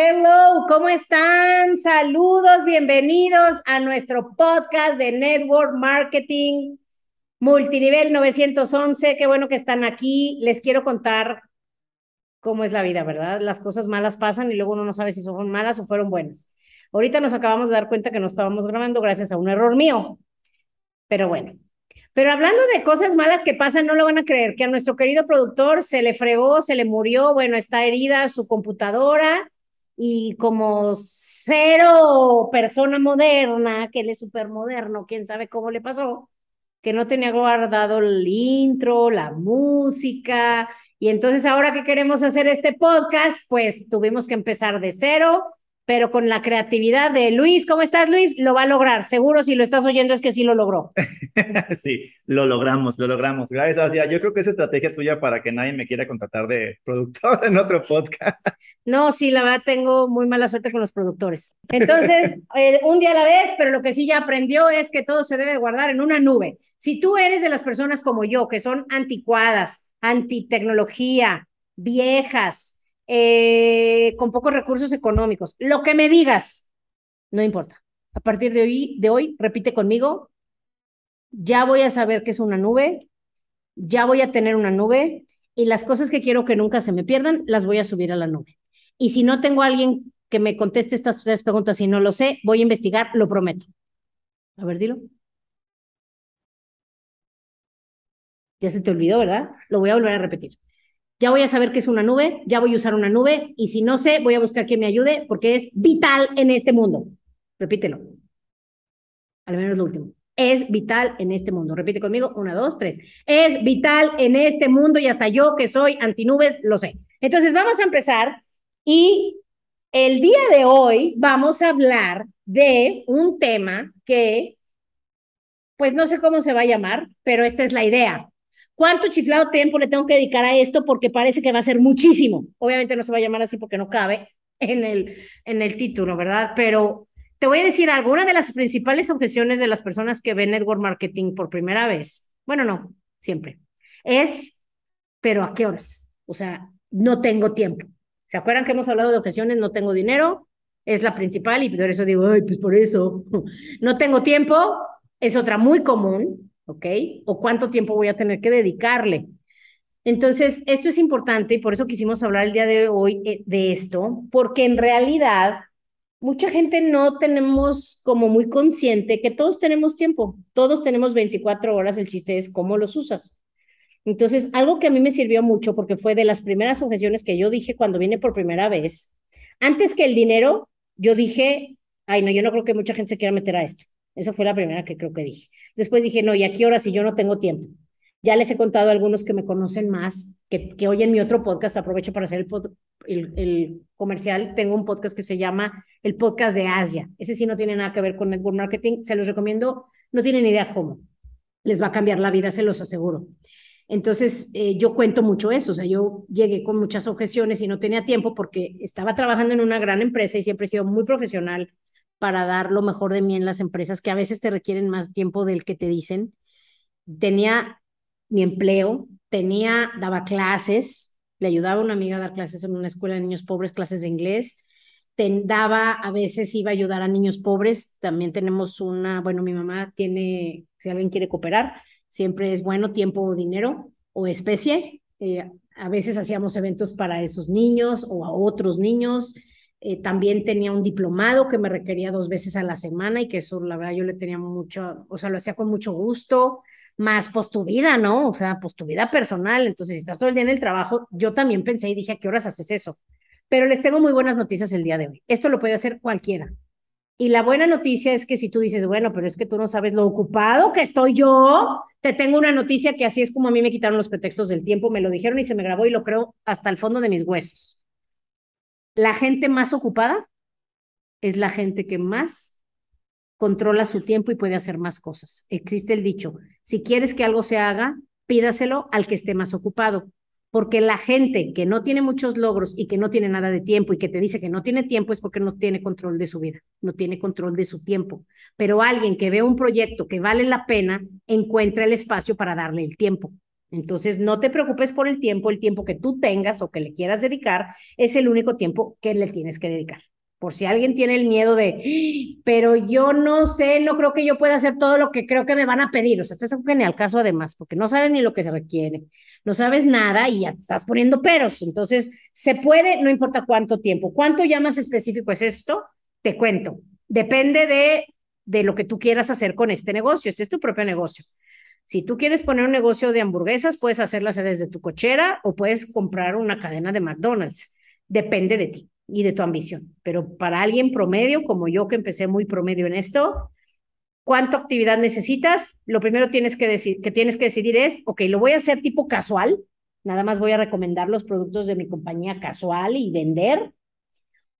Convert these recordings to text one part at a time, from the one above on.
Hello, ¿cómo están? Saludos, bienvenidos a nuestro podcast de Network Marketing Multinivel 911. Qué bueno que están aquí. Les quiero contar cómo es la vida, ¿verdad? Las cosas malas pasan y luego uno no sabe si son malas o fueron buenas. Ahorita nos acabamos de dar cuenta que no estábamos grabando gracias a un error mío. Pero bueno, pero hablando de cosas malas que pasan, no lo van a creer, que a nuestro querido productor se le fregó, se le murió, bueno, está herida su computadora y como cero persona moderna, que él es súper moderno, quién sabe cómo le pasó, que no tenía guardado el intro, la música. Y entonces ahora que queremos hacer este podcast, pues tuvimos que empezar de cero pero con la creatividad de Luis. ¿Cómo estás, Luis? Lo va a lograr. Seguro si lo estás oyendo es que sí lo logró. sí, lo logramos, lo logramos. Gracias, Asia. Yo creo que es estrategia tuya para que nadie me quiera contratar de productor en otro podcast. No, sí, la verdad tengo muy mala suerte con los productores. Entonces, eh, un día a la vez, pero lo que sí ya aprendió es que todo se debe guardar en una nube. Si tú eres de las personas como yo, que son anticuadas, antitecnología, viejas, eh, con pocos recursos económicos. Lo que me digas, no importa. A partir de hoy, de hoy, repite conmigo, ya voy a saber qué es una nube, ya voy a tener una nube y las cosas que quiero que nunca se me pierdan, las voy a subir a la nube. Y si no tengo a alguien que me conteste estas tres preguntas y no lo sé, voy a investigar, lo prometo. A ver, dilo. Ya se te olvidó, ¿verdad? Lo voy a volver a repetir ya voy a saber qué es una nube, ya voy a usar una nube y si no sé, voy a buscar quien me ayude porque es vital en este mundo. Repítelo. Al menos lo último. Es vital en este mundo. Repite conmigo. Una, dos, tres. Es vital en este mundo y hasta yo que soy antinubes lo sé. Entonces vamos a empezar y el día de hoy vamos a hablar de un tema que, pues no sé cómo se va a llamar, pero esta es la idea. ¿Cuánto chiflado tiempo le tengo que dedicar a esto? Porque parece que va a ser muchísimo. Obviamente no se va a llamar así porque no cabe en el, en el título, ¿verdad? Pero te voy a decir algo. Una de las principales objeciones de las personas que ven network marketing por primera vez, bueno, no, siempre, es, pero ¿a qué horas? O sea, no tengo tiempo. ¿Se acuerdan que hemos hablado de objeciones? No tengo dinero, es la principal y por eso digo, ay, pues por eso. No tengo tiempo, es otra muy común. ¿Ok? O cuánto tiempo voy a tener que dedicarle. Entonces, esto es importante y por eso quisimos hablar el día de hoy eh, de esto, porque en realidad mucha gente no tenemos como muy consciente que todos tenemos tiempo, todos tenemos 24 horas, el chiste es cómo los usas. Entonces, algo que a mí me sirvió mucho porque fue de las primeras objeciones que yo dije cuando vine por primera vez, antes que el dinero, yo dije, ay, no, yo no creo que mucha gente se quiera meter a esto. Esa fue la primera que creo que dije. Después dije, no, ¿y a qué hora si yo no tengo tiempo? Ya les he contado a algunos que me conocen más, que, que oyen mi otro podcast, aprovecho para hacer el, el, comercial, tengo un podcast que se llama el podcast de Asia. Ese sí no tiene nada que ver con network marketing, se los recomiendo, no tienen idea cómo. Les va a cambiar la vida, se los aseguro. Entonces, eh, yo cuento mucho eso, o sea, yo llegué con muchas objeciones y no tenía tiempo porque estaba trabajando en una gran empresa y siempre he sido muy profesional para dar lo mejor de mí en las empresas que a veces te requieren más tiempo del que te dicen. Tenía mi empleo, tenía, daba clases, le ayudaba a una amiga a dar clases en una escuela de niños pobres, clases de inglés. daba, a veces iba a ayudar a niños pobres. También tenemos una, bueno, mi mamá tiene, si alguien quiere cooperar, siempre es bueno tiempo o dinero o especie. Eh, a veces hacíamos eventos para esos niños o a otros niños. Eh, también tenía un diplomado que me requería dos veces a la semana y que eso, la verdad, yo le tenía mucho, o sea, lo hacía con mucho gusto, más pues tu vida, ¿no? O sea, pues tu vida personal. Entonces, si estás todo el día en el trabajo, yo también pensé y dije, ¿a qué horas haces eso? Pero les tengo muy buenas noticias el día de hoy. Esto lo puede hacer cualquiera. Y la buena noticia es que si tú dices, bueno, pero es que tú no sabes lo ocupado que estoy yo, te tengo una noticia que así es como a mí me quitaron los pretextos del tiempo, me lo dijeron y se me grabó y lo creo hasta el fondo de mis huesos. La gente más ocupada es la gente que más controla su tiempo y puede hacer más cosas. Existe el dicho, si quieres que algo se haga, pídaselo al que esté más ocupado porque la gente que no tiene muchos logros y que no tiene nada de tiempo y que te dice que no tiene tiempo es porque no tiene control de su vida, no tiene control de su tiempo. Pero alguien que ve un proyecto que vale la pena, encuentra el espacio para darle el tiempo. Entonces, no te preocupes por el tiempo, el tiempo que tú tengas o que le quieras dedicar es el único tiempo que le tienes que dedicar. Por si alguien tiene el miedo de, pero yo no sé, no creo que yo pueda hacer todo lo que creo que me van a pedir. O sea, este es un genial caso además, porque no sabes ni lo que se requiere no sabes nada y ya estás poniendo peros. Entonces, se puede, no importa cuánto tiempo. ¿Cuánto ya más específico es esto? Te cuento. Depende de, de lo que tú quieras hacer con este negocio. Este es tu propio negocio. Si tú quieres poner un negocio de hamburguesas, puedes hacerlas desde tu cochera o puedes comprar una cadena de McDonald's. Depende de ti y de tu ambición. Pero para alguien promedio, como yo que empecé muy promedio en esto, cuánta actividad necesitas, lo primero tienes que, que tienes que decidir es, ok, lo voy a hacer tipo casual, nada más voy a recomendar los productos de mi compañía casual y vender,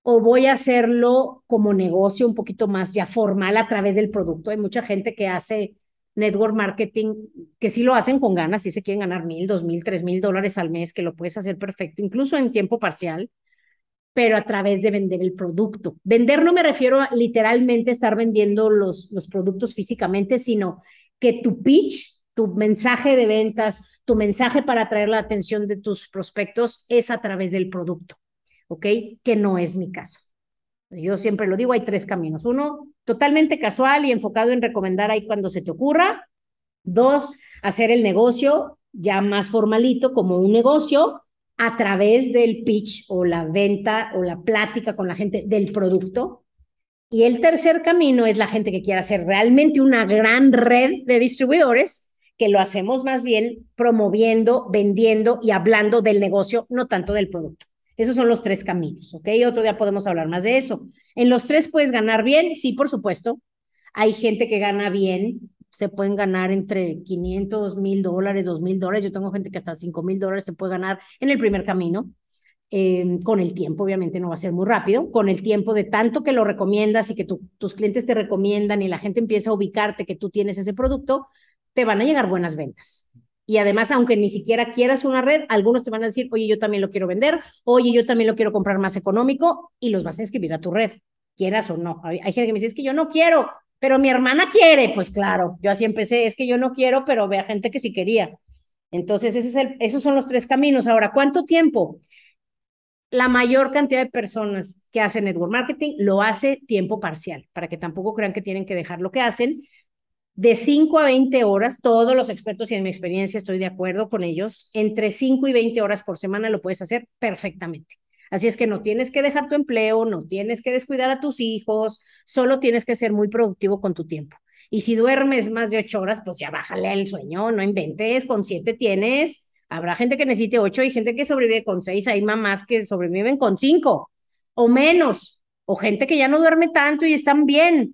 o voy a hacerlo como negocio un poquito más ya formal a través del producto. Hay mucha gente que hace network marketing, que sí lo hacen con ganas, si se quieren ganar mil, dos mil, tres mil dólares al mes, que lo puedes hacer perfecto, incluso en tiempo parcial pero a través de vender el producto. Vender no me refiero a literalmente estar vendiendo los, los productos físicamente, sino que tu pitch, tu mensaje de ventas, tu mensaje para atraer la atención de tus prospectos es a través del producto, ¿ok? Que no es mi caso. Yo siempre lo digo, hay tres caminos. Uno, totalmente casual y enfocado en recomendar ahí cuando se te ocurra. Dos, hacer el negocio ya más formalito como un negocio a través del pitch o la venta o la plática con la gente del producto. Y el tercer camino es la gente que quiere hacer realmente una gran red de distribuidores, que lo hacemos más bien promoviendo, vendiendo y hablando del negocio, no tanto del producto. Esos son los tres caminos, ¿ok? Otro día podemos hablar más de eso. En los tres puedes ganar bien, sí, por supuesto. Hay gente que gana bien se pueden ganar entre 500 mil dólares, 2 mil dólares. Yo tengo gente que hasta 5 mil dólares se puede ganar en el primer camino. Eh, con el tiempo, obviamente no va a ser muy rápido, con el tiempo de tanto que lo recomiendas y que tus clientes te recomiendan y la gente empieza a ubicarte que tú tienes ese producto, te van a llegar buenas ventas. Y además, aunque ni siquiera quieras una red, algunos te van a decir, oye, yo también lo quiero vender, oye, yo también lo quiero comprar más económico y los vas a inscribir a tu red, quieras o no. Hay, hay gente que me dice, es que yo no quiero, pero mi hermana quiere, pues claro, yo así empecé, es que yo no quiero, pero ve a gente que sí quería. Entonces, esos son los tres caminos. Ahora, ¿cuánto tiempo? La mayor cantidad de personas que hacen network marketing lo hace tiempo parcial, para que tampoco crean que tienen que dejar lo que hacen. De 5 a 20 horas, todos los expertos y en mi experiencia estoy de acuerdo con ellos, entre 5 y 20 horas por semana lo puedes hacer perfectamente. Así es que no tienes que dejar tu empleo, no tienes que descuidar a tus hijos, solo tienes que ser muy productivo con tu tiempo. Y si duermes más de ocho horas, pues ya bájale el sueño, no inventes, con siete tienes. Habrá gente que necesite ocho y gente que sobrevive con seis, hay mamás que sobreviven con cinco o menos, o gente que ya no duerme tanto y están bien.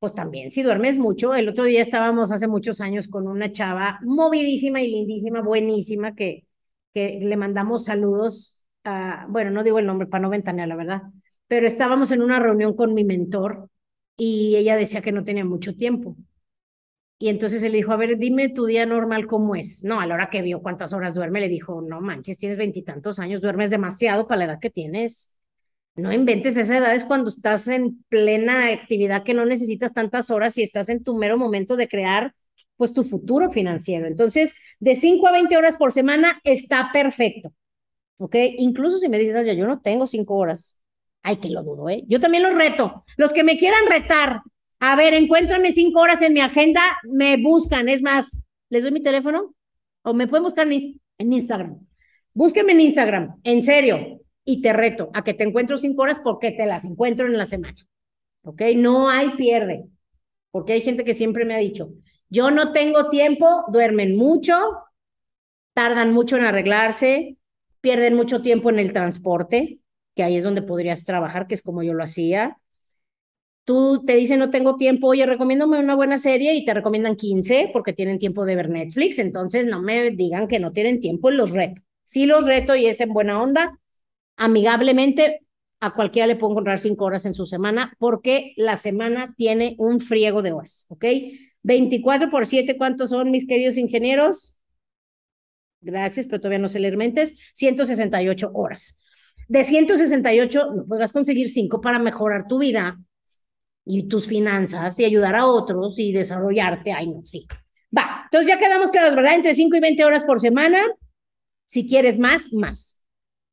Pues también, si duermes mucho, el otro día estábamos hace muchos años con una chava movidísima y lindísima, buenísima, que, que le mandamos saludos bueno, no digo el nombre para no ventanear, la verdad, pero estábamos en una reunión con mi mentor y ella decía que no tenía mucho tiempo. Y entonces él dijo, a ver, dime tu día normal cómo es. No, a la hora que vio cuántas horas duerme, le dijo, no manches, tienes veintitantos años, duermes demasiado para la edad que tienes. No inventes, esa edad es cuando estás en plena actividad que no necesitas tantas horas y estás en tu mero momento de crear pues tu futuro financiero. Entonces, de 5 a 20 horas por semana está perfecto. ¿ok? Incluso si me dices, ya yo no tengo cinco horas. Ay, que lo dudo, ¿eh? Yo también los reto. Los que me quieran retar, a ver, encuéntrame cinco horas en mi agenda, me buscan. Es más, les doy mi teléfono o me pueden buscar en, Instagram. Búsqueme en Instagram, en serio, y te reto a que te encuentro cinco horas porque te las encuentro en la semana. ¿Ok? No hay pierde. Porque hay gente que siempre me ha dicho, yo no tengo tiempo, duermen mucho, tardan mucho en arreglarse, pierden mucho tiempo en el transporte, que ahí es donde podrías trabajar, que es como yo lo hacía. Tú te dicen, no tengo tiempo, oye, recomiéndame una buena serie y te recomiendan 15 porque tienen tiempo de ver Netflix, entonces no me digan que no tienen tiempo, los reto. Sí los reto y es en buena onda, amigablemente, a cualquiera le puedo encontrar cinco horas en su semana porque la semana tiene un friego de horas, ¿ok? 24 por 7, ¿cuántos son mis queridos ingenieros? Gracias, pero todavía no sé leer mentes. 168 horas. De 168 no podrás conseguir 5 para mejorar tu vida y tus finanzas y ayudar a otros y desarrollarte. Ay, no, sí. Va, entonces ya quedamos claros, ¿verdad? Entre 5 y 20 horas por semana. Si quieres más, más.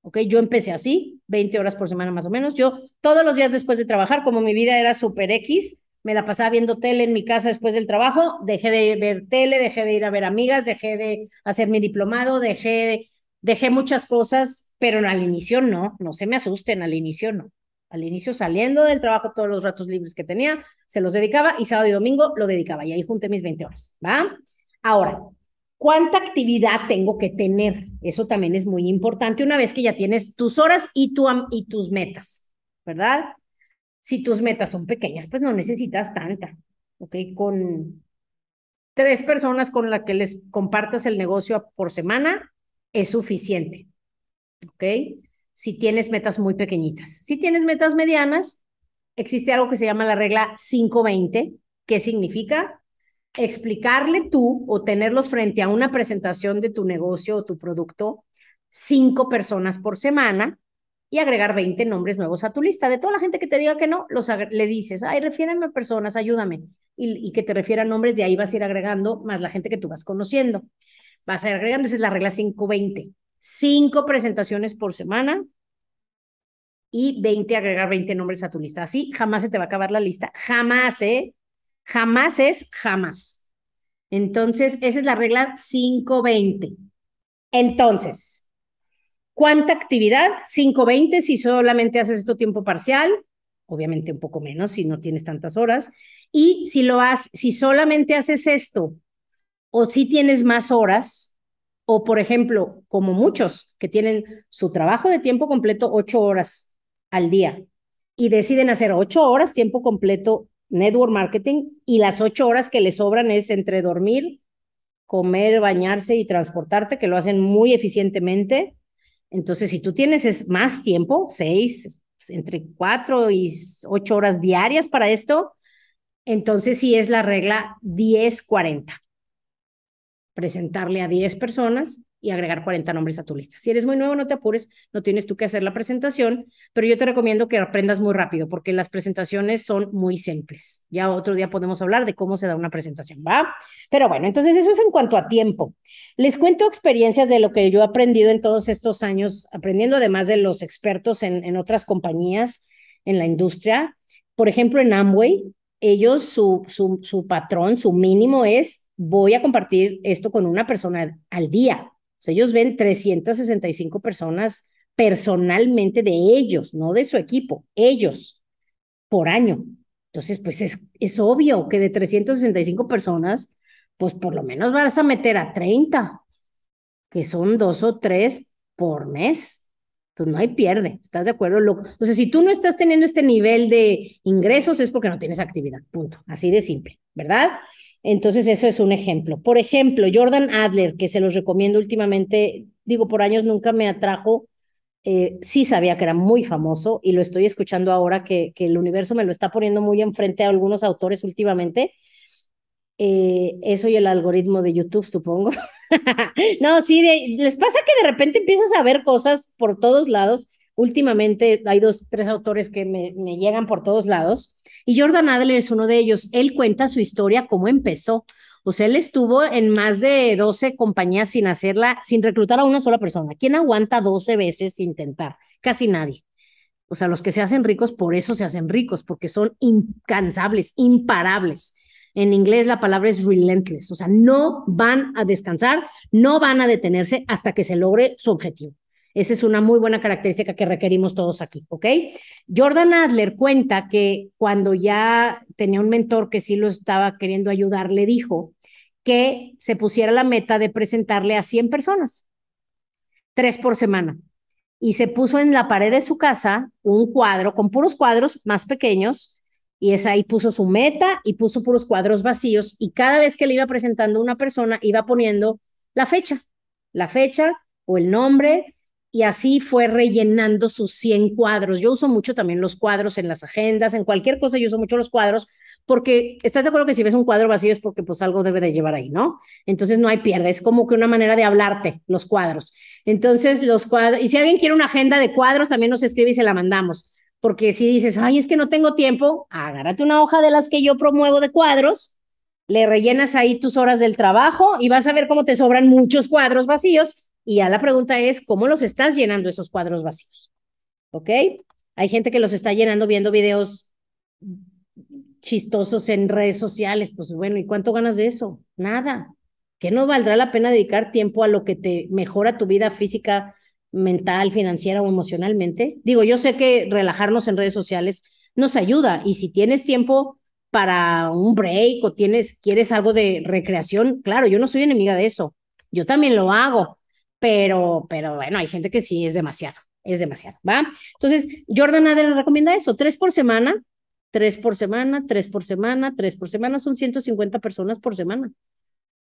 ¿Ok? Yo empecé así, 20 horas por semana más o menos. Yo todos los días después de trabajar, como mi vida era super X, me la pasaba viendo tele en mi casa después del trabajo, dejé de ver tele, dejé de ir a ver amigas, dejé de hacer mi diplomado, dejé de, dejé muchas cosas, pero al inicio no, no se me asusten, al inicio no. Al inicio saliendo del trabajo todos los ratos libres que tenía, se los dedicaba y sábado y domingo lo dedicaba y ahí junté mis 20 horas, ¿va? Ahora, ¿cuánta actividad tengo que tener? Eso también es muy importante una vez que ya tienes tus horas y, tu, y tus metas, ¿verdad? Si tus metas son pequeñas, pues no necesitas tanta, ¿ok? Con tres personas con las que les compartas el negocio por semana es suficiente, ¿ok? Si tienes metas muy pequeñitas. Si tienes metas medianas, existe algo que se llama la regla 520, que significa explicarle tú o tenerlos frente a una presentación de tu negocio o tu producto cinco personas por semana y agregar 20 nombres nuevos a tu lista. De toda la gente que te diga que no, los le dices, ay, refiéranme a personas, ayúdame. Y, y, que te refieran nombres, de ahí vas a ir agregando más la gente que tú vas conociendo. Vas a ir agregando, esa es la regla 520. Cinco presentaciones por semana y 20, agregar 20 nombres a tu lista. Así jamás se te va a acabar la lista. Jamás, ¿eh? Jamás es jamás. Entonces, esa es la regla 520. Entonces, ¿Cuánta actividad? 5.20 si solamente haces esto tiempo parcial, obviamente un poco menos si no tienes tantas horas. Y si lo haces, si solamente haces esto o si tienes más horas, o por ejemplo, como muchos que tienen su trabajo de tiempo completo ocho horas al día y deciden hacer ocho horas tiempo completo network marketing y las ocho horas que les sobran es entre dormir, comer, bañarse y transportarte, que lo hacen muy eficientemente entonces, si tú tienes más tiempo, seis, entre cuatro y ocho horas diarias para esto, entonces sí es la regla 10-40. Presentarle a 10 personas y agregar 40 nombres a tu lista. Si eres muy nuevo, no te apures, no tienes tú que hacer la presentación, pero yo te recomiendo que aprendas muy rápido porque las presentaciones son muy simples. Ya otro día podemos hablar de cómo se da una presentación, ¿va? Pero bueno, entonces eso es en cuanto a tiempo. Les cuento experiencias de lo que yo he aprendido en todos estos años, aprendiendo además de los expertos en, en otras compañías en la industria. Por ejemplo, en Amway, ellos, su, su, su patrón, su mínimo es, voy a compartir esto con una persona al día ellos ven 365 personas personalmente de ellos, no de su equipo, ellos, por año. Entonces, pues es, es obvio que de 365 personas, pues por lo menos vas a meter a 30, que son dos o tres por mes. Entonces no hay pierde, ¿estás de acuerdo? Lo, o sea, si tú no estás teniendo este nivel de ingresos es porque no tienes actividad, punto, así de simple, ¿verdad? Entonces eso es un ejemplo. Por ejemplo, Jordan Adler, que se los recomiendo últimamente, digo, por años nunca me atrajo, eh, sí sabía que era muy famoso y lo estoy escuchando ahora que, que el universo me lo está poniendo muy enfrente a algunos autores últimamente. Eh, eso y el algoritmo de YouTube, supongo. no, sí, les pasa que de repente empiezas a ver cosas por todos lados. Últimamente hay dos, tres autores que me, llegan por todos lados y Jordan Adler es uno de ellos. Él cuenta su historia, cómo empezó. O sea, él estuvo en más de 12 compañías sin hacerla, sin reclutar a una sola persona. ¿Quién aguanta 12 veces intentar? Casi nadie. O sea, los que se hacen ricos por eso se hacen ricos, porque son incansables, imparables. En inglés la palabra es relentless, o sea, no van a descansar, no van a detenerse hasta que se logre su objetivo. Esa es una muy buena característica que requerimos todos aquí, ¿ok? Jordan Adler cuenta que cuando ya tenía un mentor que sí lo estaba queriendo ayudar, le dijo que se pusiera la meta de presentarle a 100 personas, tres por semana. Y se puso en la pared de su casa un cuadro con puros cuadros más pequeños y es ahí puso su meta y puso puros cuadros vacíos y cada vez que le iba presentando una persona iba poniendo la fecha, la fecha o el nombre y así fue rellenando sus 100 cuadros. Yo uso mucho también los cuadros en las agendas, en cualquier cosa yo uso mucho los cuadros, porque estás de acuerdo que si ves un cuadro vacío es porque pues algo debe de llevar ahí, ¿no? Entonces no hay pierde, es como que una manera de hablarte, los cuadros. Entonces los cuadros, y si alguien quiere una agenda de cuadros, también nos escribe y se la mandamos, porque si dices, ay, es que no tengo tiempo, agárrate una hoja de las que yo promuevo de cuadros, le rellenas ahí tus horas del trabajo y vas a ver cómo te sobran muchos cuadros vacíos y ya la pregunta es, ¿cómo los estás llenando esos cuadros vacíos? ¿Ok? Hay gente que los está llenando viendo videos chistosos en redes sociales. Pues bueno, ¿y cuánto ganas de eso? Nada. ¿Qué no valdrá la pena dedicar tiempo a lo que te mejora tu vida física, mental, financiera o emocionalmente? Digo, yo sé que relajarnos en redes sociales nos ayuda y si tienes tiempo para un break o tienes quieres algo de recreación, claro, yo no soy enemiga de eso. Yo también lo hago, pero, pero bueno, hay gente que sí es demasiado, es demasiado, ¿va? Entonces, Jordan Adler recomienda eso, tres por semana, tres por semana, tres por semana, tres por semana, son 150 personas por semana.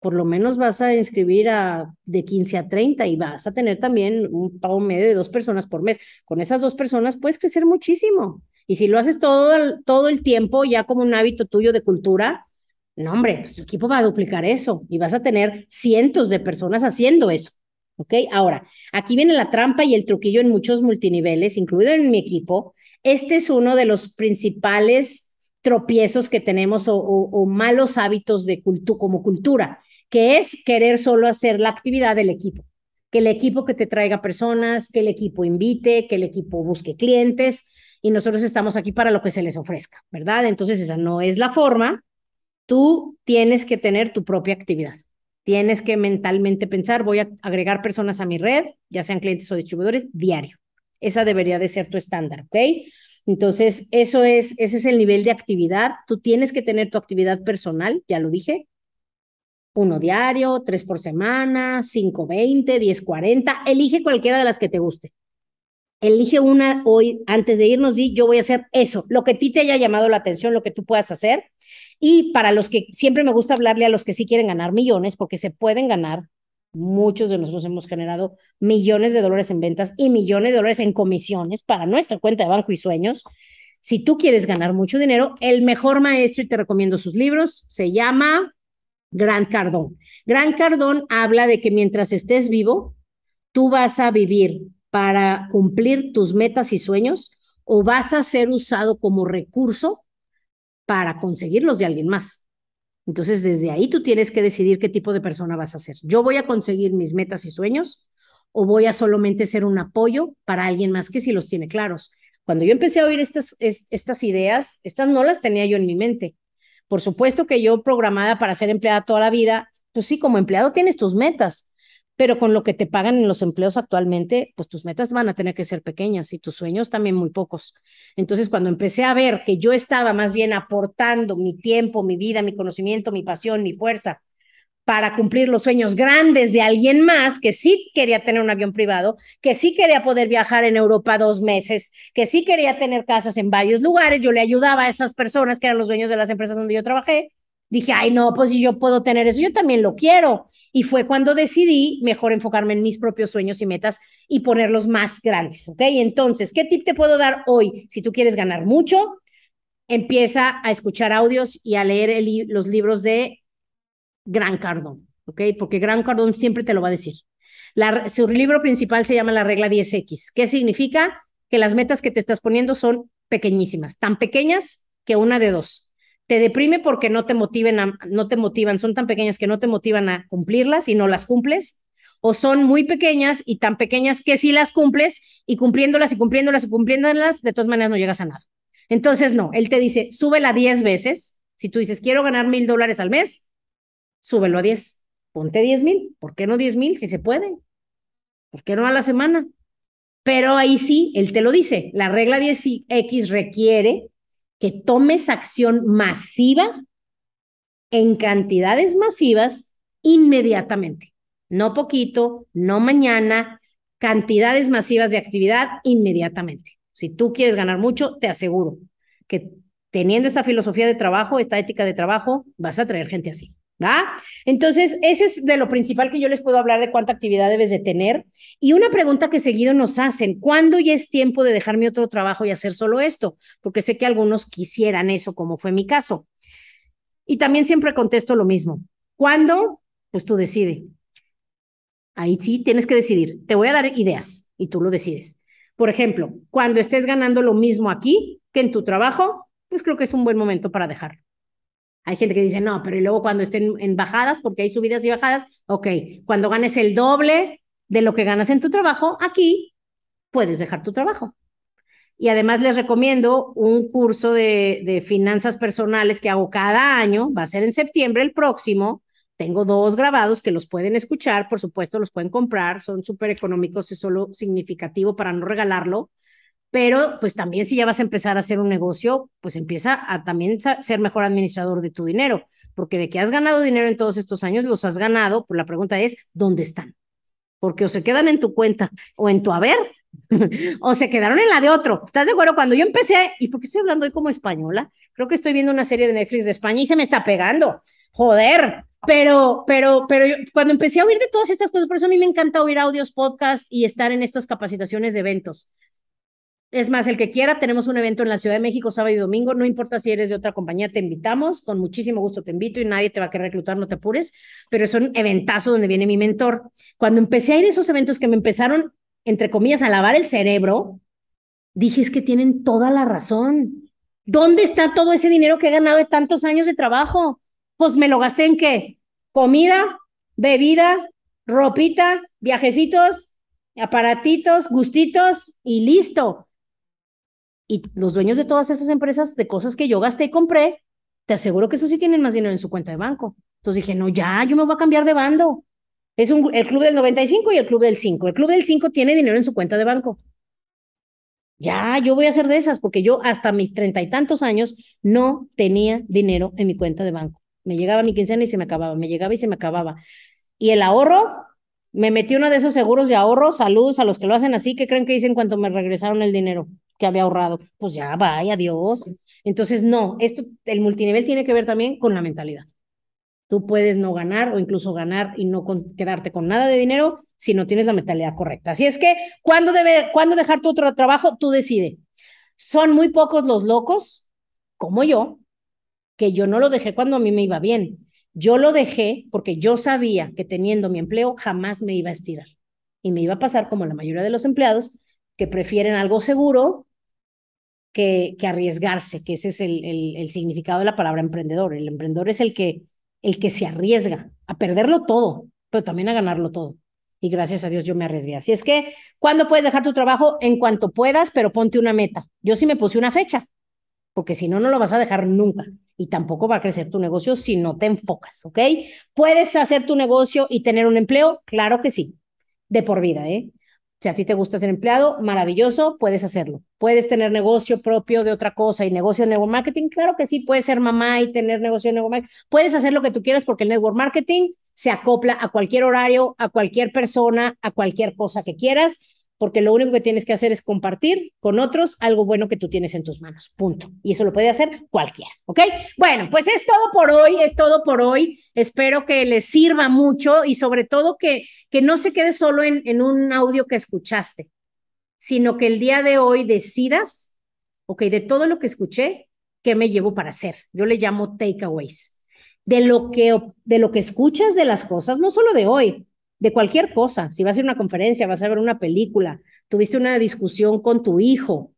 Por lo menos vas a inscribir a de 15 a 30 y vas a tener también un pago medio de dos personas por mes. Con esas dos personas puedes crecer muchísimo. Y si lo haces todo el, todo el tiempo ya como un hábito tuyo de cultura, no, hombre, pues tu equipo va a duplicar eso y vas a tener cientos de personas haciendo eso. ¿Ok? Ahora, aquí viene la trampa y el truquillo en muchos multiniveles, incluido en mi equipo. Este es uno de los principales tropiezos que tenemos o, malos hábitos de como cultura, que es querer solo hacer la actividad del equipo. Que el equipo que te traiga personas, que el equipo invite, que el equipo busque clientes y nosotros estamos aquí para lo que se les ofrezca, ¿verdad? Entonces esa no es la forma. Tú tienes que tener tu propia actividad. Tienes que mentalmente pensar, voy a agregar personas a mi red, ya sean clientes o distribuidores, diario. Esa debería de ser tu estándar, ¿ok? Entonces, eso es, ese es el nivel de actividad. Tú tienes que tener tu actividad personal, ya lo dije. Uno diario, tres por semana, cinco, veinte, diez, cuarenta. Elige cualquiera de las que te guste. Elige una hoy, antes de irnos, di, yo voy a hacer eso, lo que a ti te haya llamado la atención, lo que tú puedas hacer y para los que siempre me gusta hablarle a los que sí quieren ganar millones, porque se pueden ganar. Muchos de nosotros hemos generado millones de dólares en ventas y millones de dólares en comisiones para nuestra cuenta de banco y sueños. Si tú quieres ganar mucho dinero, el mejor maestro, y te recomiendo sus libros, se llama Grant Cardón. Grant Cardón habla de que mientras estés vivo, tú vas a vivir para cumplir tus metas y sueños o vas a ser usado como recurso para conseguirlos de alguien más. Entonces, desde ahí tú tienes que decidir qué tipo de persona vas a ser. Yo voy a conseguir mis metas y sueños o voy a solamente ser un apoyo para alguien más que si los tiene claros. Cuando yo empecé a oír estas, estas ideas, estas no las tenía yo en mi mente. Por supuesto que yo programada para ser empleada toda la vida, pues sí, como empleado tienes tus metas, pero con lo que te pagan en los empleos actualmente, pues tus metas van a tener que ser pequeñas y tus sueños también muy pocos. Entonces, cuando empecé a ver que yo estaba más bien aportando mi tiempo, mi vida, mi conocimiento, mi pasión, mi fuerza para cumplir los sueños grandes de alguien más que sí quería tener un avión privado, que sí quería poder viajar en Europa dos meses, que sí quería tener casas en varios lugares, yo le ayudaba a esas personas que eran los dueños de las empresas donde yo trabajé, dije, ay, no, pues si yo puedo tener eso, yo también lo quiero. Y fue cuando decidí mejor enfocarme en mis propios sueños y metas y ponerlos más grandes, ¿ok? Entonces, ¿qué tip te puedo dar hoy? Si tú quieres ganar mucho, empieza a escuchar audios y a leer los libros de Gran Cardón, ¿ok? Porque Gran Cardón siempre te lo va a decir. su libro principal se llama La regla 10X. ¿Qué significa? Que las metas que te estás poniendo son pequeñísimas, tan pequeñas que una de dos te deprime porque no te motiven no te motivan, son tan pequeñas que no te motivan a cumplirlas y no las cumples, o son muy pequeñas y tan pequeñas que sí las cumples y cumpliéndolas y cumpliéndolas y cumpliéndolas, de todas maneras no llegas a nada. Entonces, no, él te dice, súbela 10 veces, Si tú dices, quiero ganar mil dólares al mes, súbelo a 10. Ponte 10 mil. ¿Por qué no 10 mil si se puede? ¿Por qué no a la semana? Pero ahí sí, él te lo dice. La regla 10X requiere que tomes acción masiva en cantidades masivas inmediatamente. No poquito, no mañana, cantidades masivas de actividad inmediatamente. Si tú quieres ganar mucho, te aseguro que teniendo esta filosofía de trabajo, esta ética de trabajo, vas a traer gente así. ¿Va? Entonces, ese es de lo principal que yo les puedo hablar de cuánta actividad debes de tener. Y una pregunta que seguido nos hacen, ¿cuándo ya es tiempo de dejar mi otro trabajo y hacer solo esto? Porque sé que algunos quisieran eso, como fue mi caso. Y también siempre contesto lo mismo. ¿Cuándo? Pues tú decides. Ahí sí tienes que decidir. Te voy a dar ideas y tú lo decides. Por ejemplo, cuando estés ganando lo mismo aquí que en tu trabajo, pues creo que es un buen momento para dejar. Hay gente que dice, no, pero y luego cuando estén en bajadas, porque hay subidas y bajadas, ok, cuando ganes el doble de lo que ganas en tu trabajo, aquí puedes dejar tu trabajo. Y además les recomiendo un curso de, de finanzas personales que hago cada año, va a ser en septiembre el próximo. Tengo dos grabados que los pueden escuchar, por supuesto, los pueden comprar, son súper económicos, es solo significativo para no regalarlo pero pues también si ya vas a empezar a hacer un negocio, pues empieza a también ser mejor administrador de tu dinero, porque de que has ganado dinero en todos estos años, los has ganado, pues la pregunta es, ¿dónde están? Porque o se quedan en tu cuenta o en tu haber, o se quedaron en la de otro. ¿Estás de acuerdo? Cuando yo empecé, ¿y por qué estoy hablando hoy como española? Creo que estoy viendo una serie de Netflix de España y se me está pegando. Joder, pero, pero, pero cuando empecé a oír de todas estas cosas, por eso a mí me encanta oír audios, podcasts y estar en estas capacitaciones de eventos. Es más, el que quiera, tenemos un evento en la Ciudad de México sábado y domingo. No importa si eres de otra compañía, te invitamos. Con muchísimo gusto te invito y nadie te va a querer reclutar, no te apures. Pero es un eventazo donde viene mi mentor. Cuando empecé a ir a esos eventos que me empezaron, entre comillas, a lavar el cerebro, dije, es que tienen toda la razón. ¿Dónde está todo ese dinero que he ganado de tantos años de trabajo? Pues me lo gasté en qué? Comida, bebida, ropita, viajecitos, aparatitos, gustitos y listo. Y los dueños de todas esas empresas, de cosas que yo gasté y compré, te aseguro que eso sí tienen más dinero en su cuenta de banco. Entonces dije, no, ya, yo me voy a cambiar de bando. Es un, el club del 95 y el club del 5. El club del 5 tiene dinero en su cuenta de banco. Ya, yo voy a hacer de esas, porque yo hasta mis treinta y tantos años no tenía dinero en mi cuenta de banco. Me llegaba mi quincena y se me acababa, me llegaba y se me acababa. Y el ahorro, me metí uno de esos seguros de ahorro, saludos a los que lo hacen así, que creen que dicen cuando me regresaron el dinero que había ahorrado. Pues ya, vaya, Dios. Entonces, no, esto, el multinivel tiene que ver también con la mentalidad. Tú puedes no ganar o incluso ganar y no quedarte con nada de dinero si no tienes la mentalidad correcta. Así es que, ¿cuándo, debe, ¿cuándo dejar tu otro trabajo? Tú decides. Son muy pocos los locos, como yo, que yo no lo dejé cuando a mí me iba bien. Yo lo dejé porque yo sabía que teniendo mi empleo jamás me iba a estirar. Y me iba a pasar como la mayoría de los empleados, que prefieren algo seguro que, que arriesgarse, que ese es el, el, significado de la palabra emprendedor. El emprendedor es el que, el que se arriesga a perderlo todo, pero también a ganarlo todo. Y gracias a Dios yo me arriesgué. Así es que, ¿cuándo puedes dejar tu trabajo? En cuanto puedas, pero ponte una meta. Yo sí me puse una fecha, porque si no, no lo vas a dejar nunca. Y tampoco va a crecer tu negocio si no te enfocas, ¿ok? ¿Puedes hacer tu negocio y tener un empleo? Claro que sí, de por vida, ¿eh? Si a ti te gusta ser empleado, maravilloso, puedes hacerlo. Puedes tener negocio propio de otra cosa y negocio de network marketing. Claro que sí, puedes ser mamá y tener negocio de network marketing. Puedes hacer lo que tú quieras porque el network marketing se acopla a cualquier horario, a cualquier persona, a cualquier cosa que quieras porque lo único que tienes que hacer es compartir con otros algo bueno que tú tienes en tus manos, punto. Y eso lo puede hacer cualquiera, ¿ok? Bueno, pues es todo por hoy, es todo por hoy. Espero que les sirva mucho y sobre todo que, que no se quede solo en, en un audio que escuchaste, sino que el día de hoy decidas, ok, de todo lo que escuché, ¿qué me llevo para hacer? Yo le llamo takeaways. De lo que, de lo que escuchas de las cosas, no solo de hoy, de cualquier cosa. Si vas a ir a una conferencia, vas a ver una película, tuviste una discusión con tu hijo,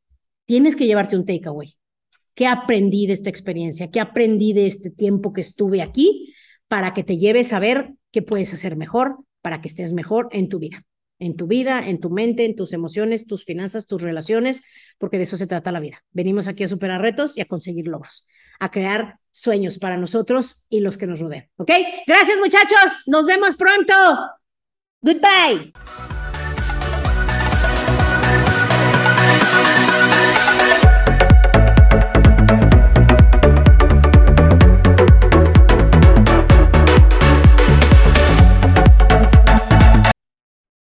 tienes que llevarte un takeaway. ¿Qué aprendí de esta experiencia? ¿Qué aprendí de este tiempo que estuve aquí para que te lleves a ver qué puedes hacer mejor, para que estés mejor en tu vida? En tu vida, en tu mente, en tus emociones, tus finanzas, tus relaciones, porque de eso se trata la vida. Venimos aquí a superar retos y a conseguir logros. a crear sueños para nosotros y los que nos rodean. ¿Ok? Gracias muchachos, nos vemos pronto. Goodbye.